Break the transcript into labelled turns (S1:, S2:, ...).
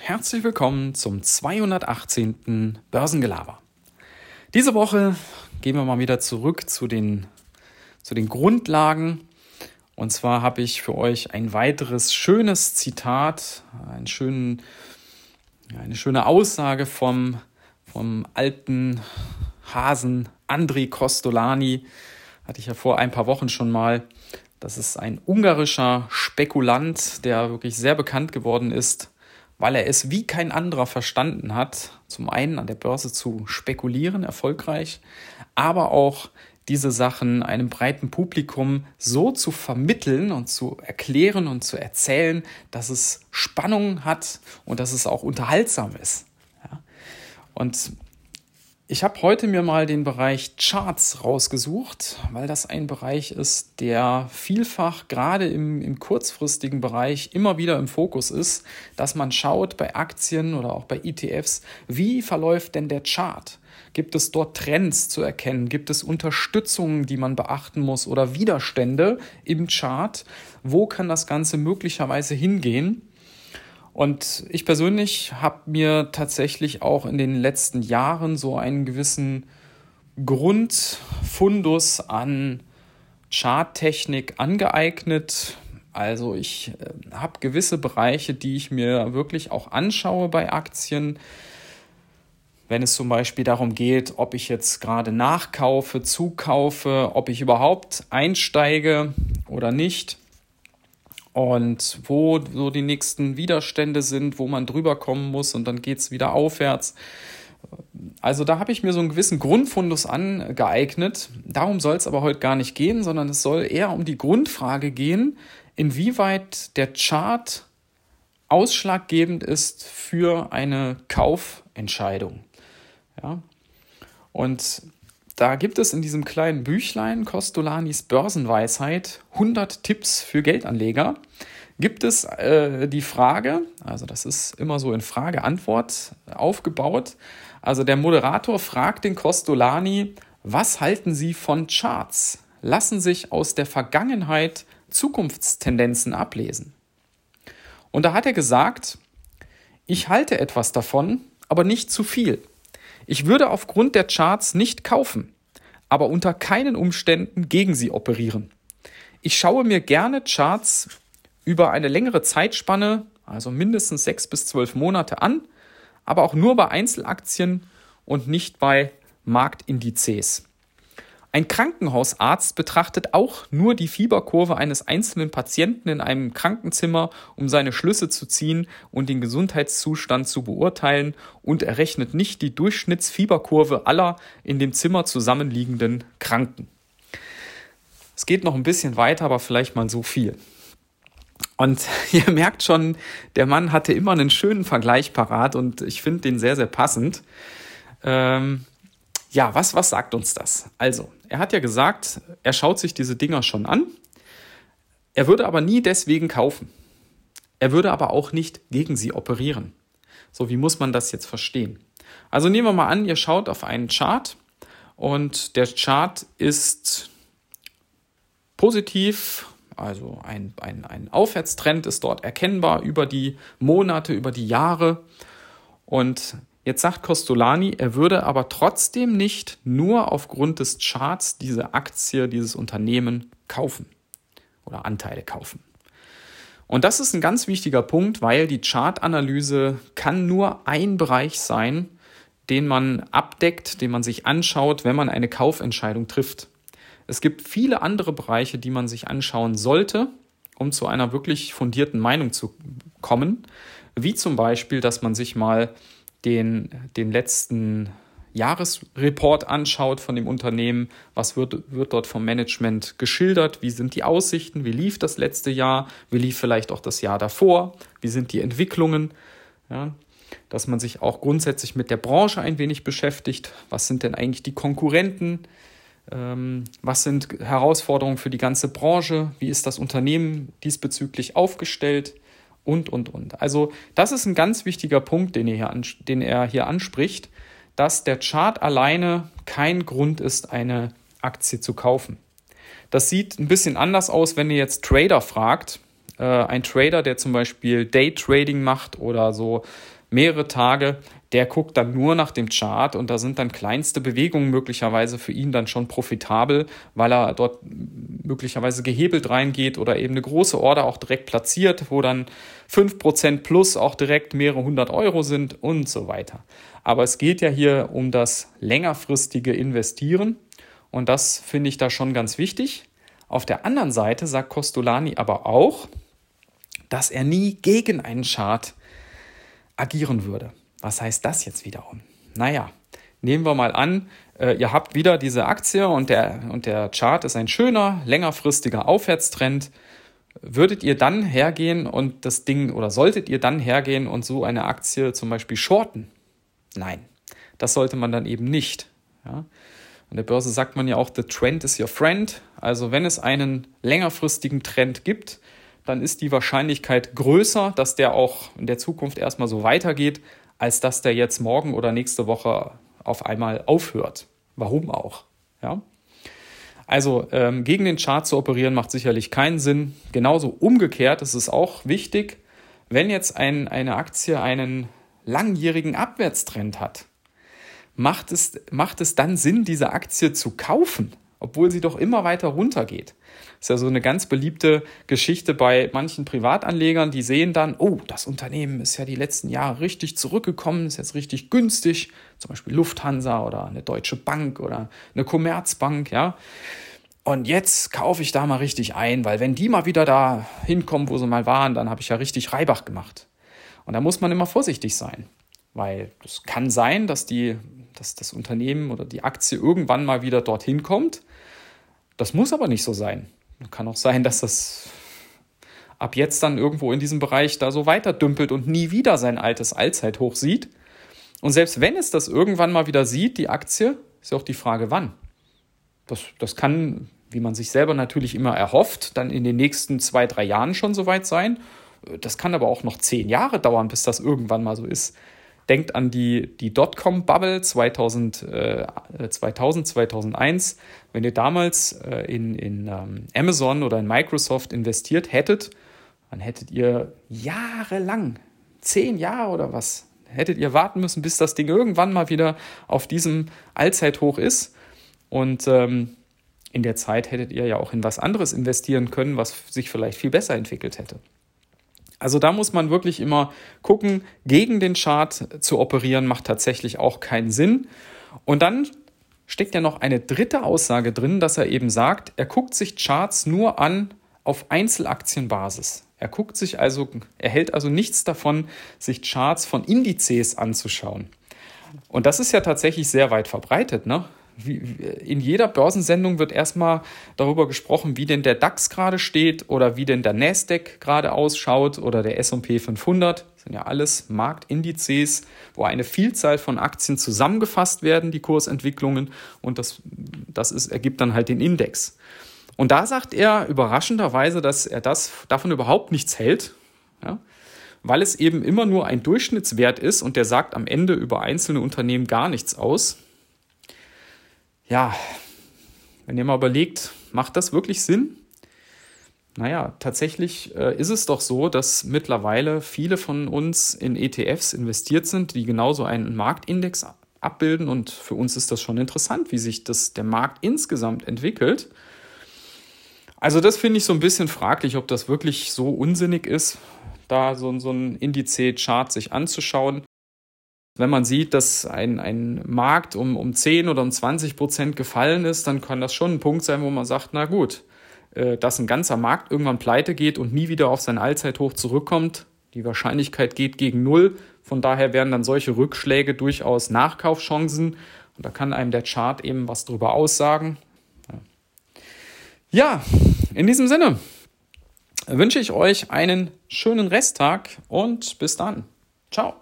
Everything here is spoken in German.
S1: herzlich willkommen zum 218. Börsengelaber. Diese Woche gehen wir mal wieder zurück zu den, zu den Grundlagen. Und zwar habe ich für euch ein weiteres schönes Zitat, einen schönen, eine schöne Aussage vom, vom alten Hasen Andri Kostolani. Hatte ich ja vor ein paar Wochen schon mal. Das ist ein ungarischer Spekulant, der wirklich sehr bekannt geworden ist, weil er es wie kein anderer verstanden hat, zum einen an der Börse zu spekulieren, erfolgreich, aber auch diese Sachen einem breiten Publikum so zu vermitteln und zu erklären und zu erzählen, dass es Spannung hat und dass es auch unterhaltsam ist. Ja? Und ich habe heute mir mal den Bereich Charts rausgesucht, weil das ein Bereich ist, der vielfach gerade im, im, kurzfristigen Bereich immer wieder im Fokus ist, dass man schaut bei Aktien oder auch bei ETFs, wie verläuft denn der Chart? Gibt es dort Trends zu erkennen? Gibt es Unterstützungen, die man beachten muss oder Widerstände im Chart? Wo kann das Ganze möglicherweise hingehen? Und ich persönlich habe mir tatsächlich auch in den letzten Jahren so einen gewissen Grundfundus an Charttechnik angeeignet. Also ich äh, habe gewisse Bereiche, die ich mir wirklich auch anschaue bei Aktien. Wenn es zum Beispiel darum geht, ob ich jetzt gerade nachkaufe, zukaufe, ob ich überhaupt einsteige oder nicht und wo so die nächsten Widerstände sind, wo man drüber kommen muss und dann geht es wieder aufwärts. Also da habe ich mir so einen gewissen Grundfundus angeeignet. Darum soll es aber heute gar nicht gehen, sondern es soll eher um die Grundfrage gehen, inwieweit der Chart ausschlaggebend ist für eine Kaufentscheidung. Ja? Und da gibt es in diesem kleinen Büchlein Costolanis Börsenweisheit 100 Tipps für Geldanleger. Gibt es äh, die Frage, also das ist immer so in Frage-Antwort aufgebaut. Also der Moderator fragt den Costolani, was halten Sie von Charts? Lassen sich aus der Vergangenheit Zukunftstendenzen ablesen? Und da hat er gesagt, ich halte etwas davon, aber nicht zu viel. Ich würde aufgrund der Charts nicht kaufen, aber unter keinen Umständen gegen sie operieren. Ich schaue mir gerne Charts über eine längere Zeitspanne, also mindestens sechs bis zwölf Monate an, aber auch nur bei Einzelaktien und nicht bei Marktindizes. Ein Krankenhausarzt betrachtet auch nur die Fieberkurve eines einzelnen Patienten in einem Krankenzimmer, um seine Schlüsse zu ziehen und den Gesundheitszustand zu beurteilen und errechnet nicht die Durchschnittsfieberkurve aller in dem Zimmer zusammenliegenden Kranken. Es geht noch ein bisschen weiter, aber vielleicht mal so viel. Und ihr merkt schon, der Mann hatte immer einen schönen Vergleich parat und ich finde den sehr, sehr passend. Ähm, ja, was, was sagt uns das? Also, er hat ja gesagt, er schaut sich diese Dinger schon an. Er würde aber nie deswegen kaufen. Er würde aber auch nicht gegen sie operieren. So, wie muss man das jetzt verstehen? Also nehmen wir mal an, ihr schaut auf einen Chart und der Chart ist positiv, also ein, ein, ein Aufwärtstrend ist dort erkennbar über die Monate, über die Jahre. Und Jetzt sagt Costolani, er würde aber trotzdem nicht nur aufgrund des Charts diese Aktie, dieses Unternehmen kaufen oder Anteile kaufen. Und das ist ein ganz wichtiger Punkt, weil die Chartanalyse kann nur ein Bereich sein, den man abdeckt, den man sich anschaut, wenn man eine Kaufentscheidung trifft. Es gibt viele andere Bereiche, die man sich anschauen sollte, um zu einer wirklich fundierten Meinung zu kommen, wie zum Beispiel, dass man sich mal den, den letzten Jahresreport anschaut von dem Unternehmen, was wird, wird dort vom Management geschildert, wie sind die Aussichten, wie lief das letzte Jahr, wie lief vielleicht auch das Jahr davor, wie sind die Entwicklungen, ja, dass man sich auch grundsätzlich mit der Branche ein wenig beschäftigt, was sind denn eigentlich die Konkurrenten, ähm, was sind Herausforderungen für die ganze Branche, wie ist das Unternehmen diesbezüglich aufgestellt, und, und, und. Also das ist ein ganz wichtiger Punkt, den er hier, den er hier anspricht, dass der Chart alleine kein Grund ist, eine Aktie zu kaufen. Das sieht ein bisschen anders aus, wenn ihr jetzt Trader fragt. Äh, ein Trader, der zum Beispiel Day-Trading macht oder so mehrere Tage, der guckt dann nur nach dem Chart und da sind dann kleinste Bewegungen möglicherweise für ihn dann schon profitabel, weil er dort möglicherweise gehebelt reingeht oder eben eine große Order auch direkt platziert, wo dann 5% plus auch direkt mehrere hundert Euro sind und so weiter. Aber es geht ja hier um das längerfristige Investieren und das finde ich da schon ganz wichtig. Auf der anderen Seite sagt Costolani aber auch, dass er nie gegen einen Chart agieren würde. Was heißt das jetzt wiederum? Naja, nehmen wir mal an, äh, ihr habt wieder diese Aktie und der, und der Chart ist ein schöner, längerfristiger Aufwärtstrend. Würdet ihr dann hergehen und das Ding oder solltet ihr dann hergehen und so eine Aktie zum Beispiel shorten? Nein, das sollte man dann eben nicht. Ja? An der Börse sagt man ja auch, the trend is your friend. Also wenn es einen längerfristigen Trend gibt, dann ist die Wahrscheinlichkeit größer, dass der auch in der Zukunft erstmal so weitergeht, als dass der jetzt morgen oder nächste Woche auf einmal aufhört. Warum auch? Ja? Also ähm, gegen den Chart zu operieren macht sicherlich keinen Sinn. Genauso umgekehrt ist es auch wichtig, wenn jetzt ein, eine Aktie einen langjährigen Abwärtstrend hat, macht es, macht es dann Sinn, diese Aktie zu kaufen, obwohl sie doch immer weiter runtergeht. Das ist ja so eine ganz beliebte Geschichte bei manchen Privatanlegern, die sehen dann, oh, das Unternehmen ist ja die letzten Jahre richtig zurückgekommen, ist jetzt richtig günstig, zum Beispiel Lufthansa oder eine Deutsche Bank oder eine Commerzbank, ja. Und jetzt kaufe ich da mal richtig ein, weil wenn die mal wieder da hinkommen, wo sie mal waren, dann habe ich ja richtig Reibach gemacht. Und da muss man immer vorsichtig sein, weil es kann sein, dass, die, dass das Unternehmen oder die Aktie irgendwann mal wieder dorthin kommt. Das muss aber nicht so sein. Kann auch sein, dass das ab jetzt dann irgendwo in diesem Bereich da so weiter dümpelt und nie wieder sein altes Allzeithoch sieht. Und selbst wenn es das irgendwann mal wieder sieht, die Aktie, ist ja auch die Frage, wann. Das, das kann, wie man sich selber natürlich immer erhofft, dann in den nächsten zwei, drei Jahren schon soweit sein. Das kann aber auch noch zehn Jahre dauern, bis das irgendwann mal so ist. Denkt an die, die Dotcom-Bubble 2000, äh, 2000, 2001. Wenn ihr damals äh, in, in ähm, Amazon oder in Microsoft investiert hättet, dann hättet ihr jahrelang, zehn Jahre oder was, hättet ihr warten müssen, bis das Ding irgendwann mal wieder auf diesem Allzeithoch ist. Und ähm, in der Zeit hättet ihr ja auch in was anderes investieren können, was sich vielleicht viel besser entwickelt hätte. Also da muss man wirklich immer gucken, gegen den Chart zu operieren macht tatsächlich auch keinen Sinn. Und dann steckt ja noch eine dritte Aussage drin, dass er eben sagt, er guckt sich Charts nur an auf Einzelaktienbasis. Er guckt sich also, er hält also nichts davon, sich Charts von Indizes anzuschauen. Und das ist ja tatsächlich sehr weit verbreitet. Ne? In jeder Börsensendung wird erstmal darüber gesprochen, wie denn der DAX gerade steht oder wie denn der Nasdaq gerade ausschaut oder der S&P 500. Das sind ja alles Marktindizes, wo eine Vielzahl von Aktien zusammengefasst werden, die Kursentwicklungen und das, das ist, ergibt dann halt den Index. Und da sagt er überraschenderweise, dass er das davon überhaupt nichts hält, ja, weil es eben immer nur ein Durchschnittswert ist und der sagt am Ende über einzelne Unternehmen gar nichts aus ja, wenn ihr mal überlegt, macht das wirklich Sinn? Naja, tatsächlich äh, ist es doch so, dass mittlerweile viele von uns in ETFs investiert sind, die genauso einen Marktindex abbilden. Und für uns ist das schon interessant, wie sich das, der Markt insgesamt entwickelt. Also das finde ich so ein bisschen fraglich, ob das wirklich so unsinnig ist, da so, so ein Indice-Chart sich anzuschauen wenn man sieht, dass ein, ein Markt um, um 10 oder um 20 Prozent gefallen ist, dann kann das schon ein Punkt sein, wo man sagt, na gut, äh, dass ein ganzer Markt irgendwann pleite geht und nie wieder auf sein Allzeithoch zurückkommt. Die Wahrscheinlichkeit geht gegen Null. Von daher wären dann solche Rückschläge durchaus Nachkaufchancen. Und da kann einem der Chart eben was drüber aussagen. Ja, in diesem Sinne wünsche ich euch einen schönen Resttag und bis dann. Ciao.